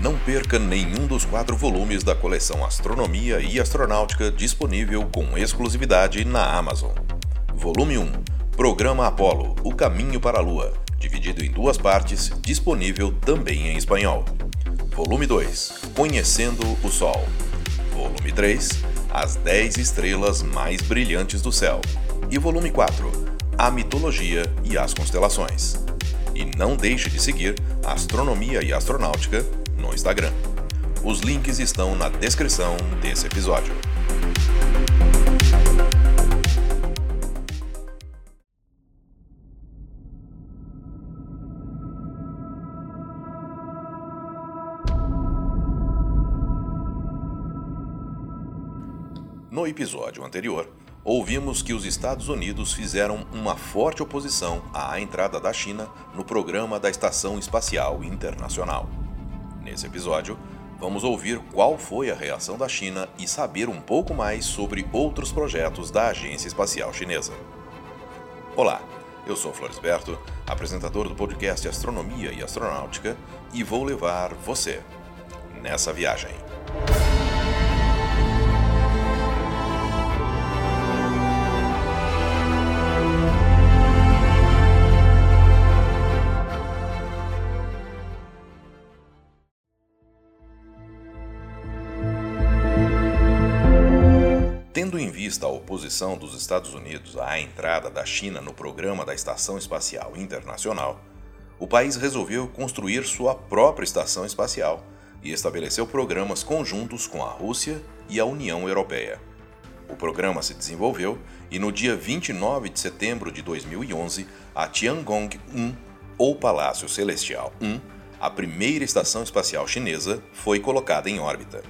Não perca nenhum dos quatro volumes da coleção Astronomia e Astronáutica disponível com exclusividade na Amazon. Volume 1 Programa Apollo O Caminho para a Lua, dividido em duas partes, disponível também em espanhol. Volume 2 Conhecendo o Sol. Volume 3 As 10 estrelas mais brilhantes do céu. E volume 4 A Mitologia e as Constelações. E não deixe de seguir Astronomia e Astronáutica no Instagram. Os links estão na descrição desse episódio. No episódio anterior, ouvimos que os Estados Unidos fizeram uma forte oposição à entrada da China no programa da Estação Espacial Internacional. Nesse episódio, vamos ouvir qual foi a reação da China e saber um pouco mais sobre outros projetos da Agência Espacial Chinesa. Olá, eu sou Floresberto, apresentador do podcast Astronomia e Astronáutica, e vou levar você nessa viagem. Vista a oposição dos Estados Unidos à entrada da China no programa da Estação Espacial Internacional, o país resolveu construir sua própria estação espacial e estabeleceu programas conjuntos com a Rússia e a União Europeia. O programa se desenvolveu e no dia 29 de setembro de 2011, a Tiangong-1, ou Palácio Celestial 1, a primeira estação espacial chinesa, foi colocada em órbita.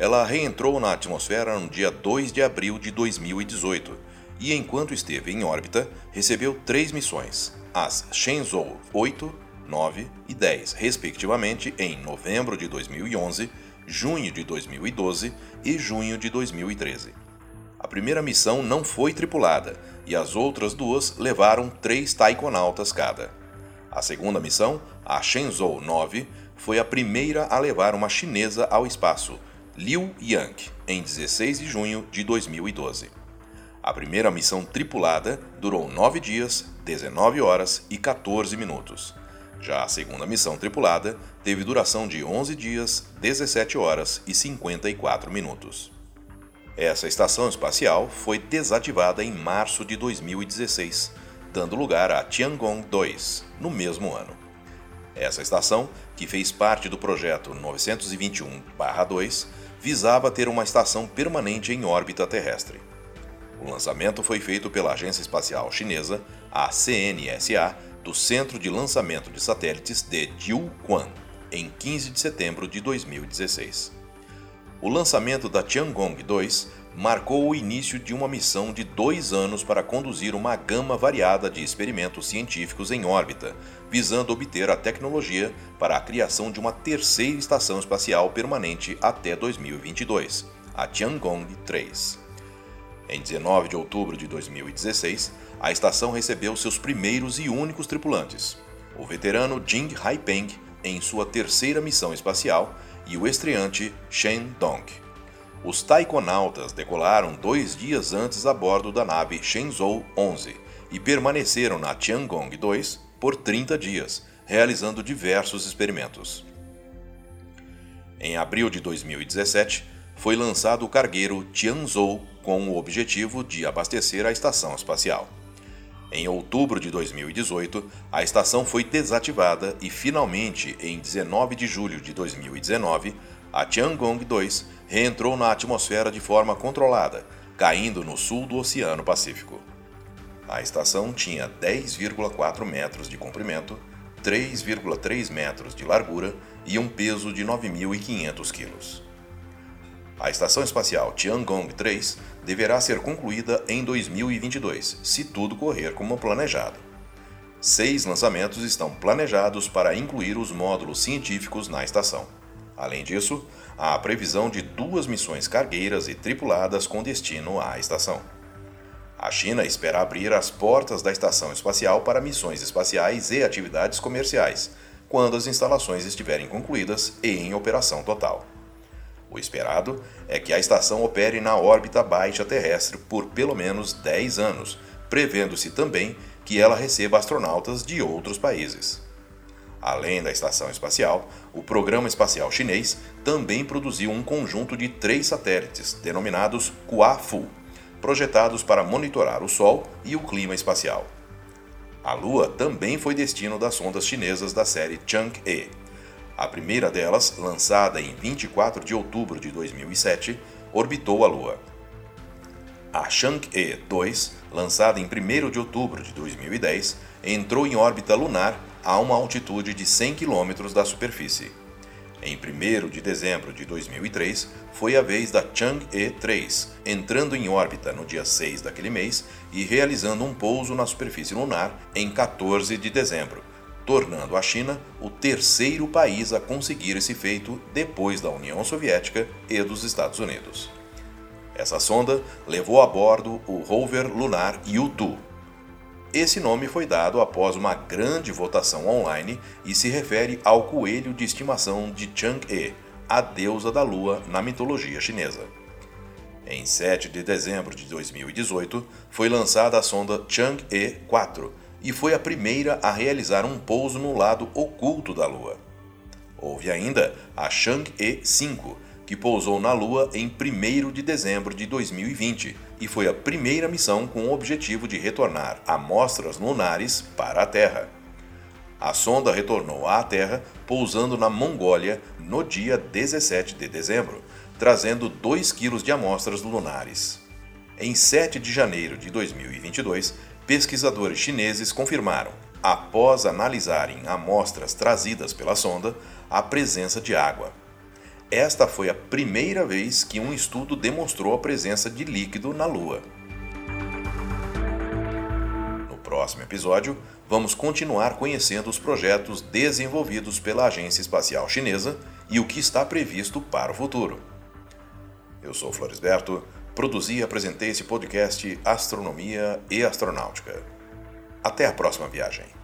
Ela reentrou na atmosfera no dia 2 de abril de 2018 e, enquanto esteve em órbita, recebeu três missões, as Shenzhou 8, 9 e 10, respectivamente, em novembro de 2011, junho de 2012 e junho de 2013. A primeira missão não foi tripulada e as outras duas levaram três taikonautas cada. A segunda missão, a Shenzhou 9, foi a primeira a levar uma chinesa ao espaço Liu Yang, em 16 de junho de 2012. A primeira missão tripulada durou 9 dias, 19 horas e 14 minutos. Já a segunda missão tripulada teve duração de 11 dias, 17 horas e 54 minutos. Essa estação espacial foi desativada em março de 2016, dando lugar a Tiangong 2 no mesmo ano. Essa estação, que fez parte do projeto 921-2, visava ter uma estação permanente em órbita terrestre. O lançamento foi feito pela Agência Espacial Chinesa, a CNSA, do Centro de Lançamento de Satélites de Jiuquan, em 15 de setembro de 2016. O lançamento da Tiangong 2 marcou o início de uma missão de dois anos para conduzir uma gama variada de experimentos científicos em órbita, visando obter a tecnologia para a criação de uma terceira estação espacial permanente até 2022, a Tiangong 3. Em 19 de outubro de 2016, a estação recebeu seus primeiros e únicos tripulantes, o veterano Jing Haipeng em sua terceira missão espacial e o estreante Shen Dong. Os taikonautas decolaram dois dias antes a bordo da nave Shenzhou 11 e permaneceram na Tiangong 2 por 30 dias, realizando diversos experimentos. Em abril de 2017, foi lançado o cargueiro Tianzhou com o objetivo de abastecer a estação espacial. Em outubro de 2018, a estação foi desativada e finalmente, em 19 de julho de 2019, a Tiangong 2 reentrou na atmosfera de forma controlada, caindo no sul do Oceano Pacífico. A estação tinha 10,4 metros de comprimento, 3,3 metros de largura e um peso de 9.500 quilos. A estação espacial Tiangong 3 deverá ser concluída em 2022, se tudo correr como planejado. Seis lançamentos estão planejados para incluir os módulos científicos na estação. Além disso, há a previsão de duas missões cargueiras e tripuladas com destino à estação. A China espera abrir as portas da estação espacial para missões espaciais e atividades comerciais, quando as instalações estiverem concluídas e em operação total. O esperado é que a estação opere na órbita baixa terrestre por pelo menos 10 anos, prevendo-se também que ela receba astronautas de outros países. Além da estação espacial, o programa espacial chinês também produziu um conjunto de três satélites, denominados Kuafu, projetados para monitorar o Sol e o clima espacial. A Lua também foi destino das sondas chinesas da série Chang'e. A primeira delas, lançada em 24 de outubro de 2007, orbitou a Lua. A Chang'e 2, lançada em 1 de outubro de 2010, entrou em órbita lunar a uma altitude de 100 km da superfície. Em 1 de dezembro de 2003, foi a vez da Chang'e 3, entrando em órbita no dia 6 daquele mês e realizando um pouso na superfície lunar em 14 de dezembro, tornando a China o terceiro país a conseguir esse feito depois da União Soviética e dos Estados Unidos. Essa sonda levou a bordo o rover lunar Yutu, esse nome foi dado após uma grande votação online e se refere ao coelho de estimação de Chang'e, a deusa da lua na mitologia chinesa. Em 7 de dezembro de 2018, foi lançada a sonda Chang'e 4 e foi a primeira a realizar um pouso no lado oculto da Lua. Houve ainda a Chang'e 5, que pousou na Lua em 1 de dezembro de 2020 e foi a primeira missão com o objetivo de retornar amostras lunares para a Terra. A sonda retornou à Terra pousando na Mongólia no dia 17 de dezembro, trazendo 2 quilos de amostras lunares. Em 7 de janeiro de 2022, pesquisadores chineses confirmaram, após analisarem amostras trazidas pela sonda, a presença de água. Esta foi a primeira vez que um estudo demonstrou a presença de líquido na Lua. No próximo episódio, vamos continuar conhecendo os projetos desenvolvidos pela Agência Espacial Chinesa e o que está previsto para o futuro. Eu sou Floresberto, produzi e apresentei esse podcast Astronomia e Astronáutica. Até a próxima viagem.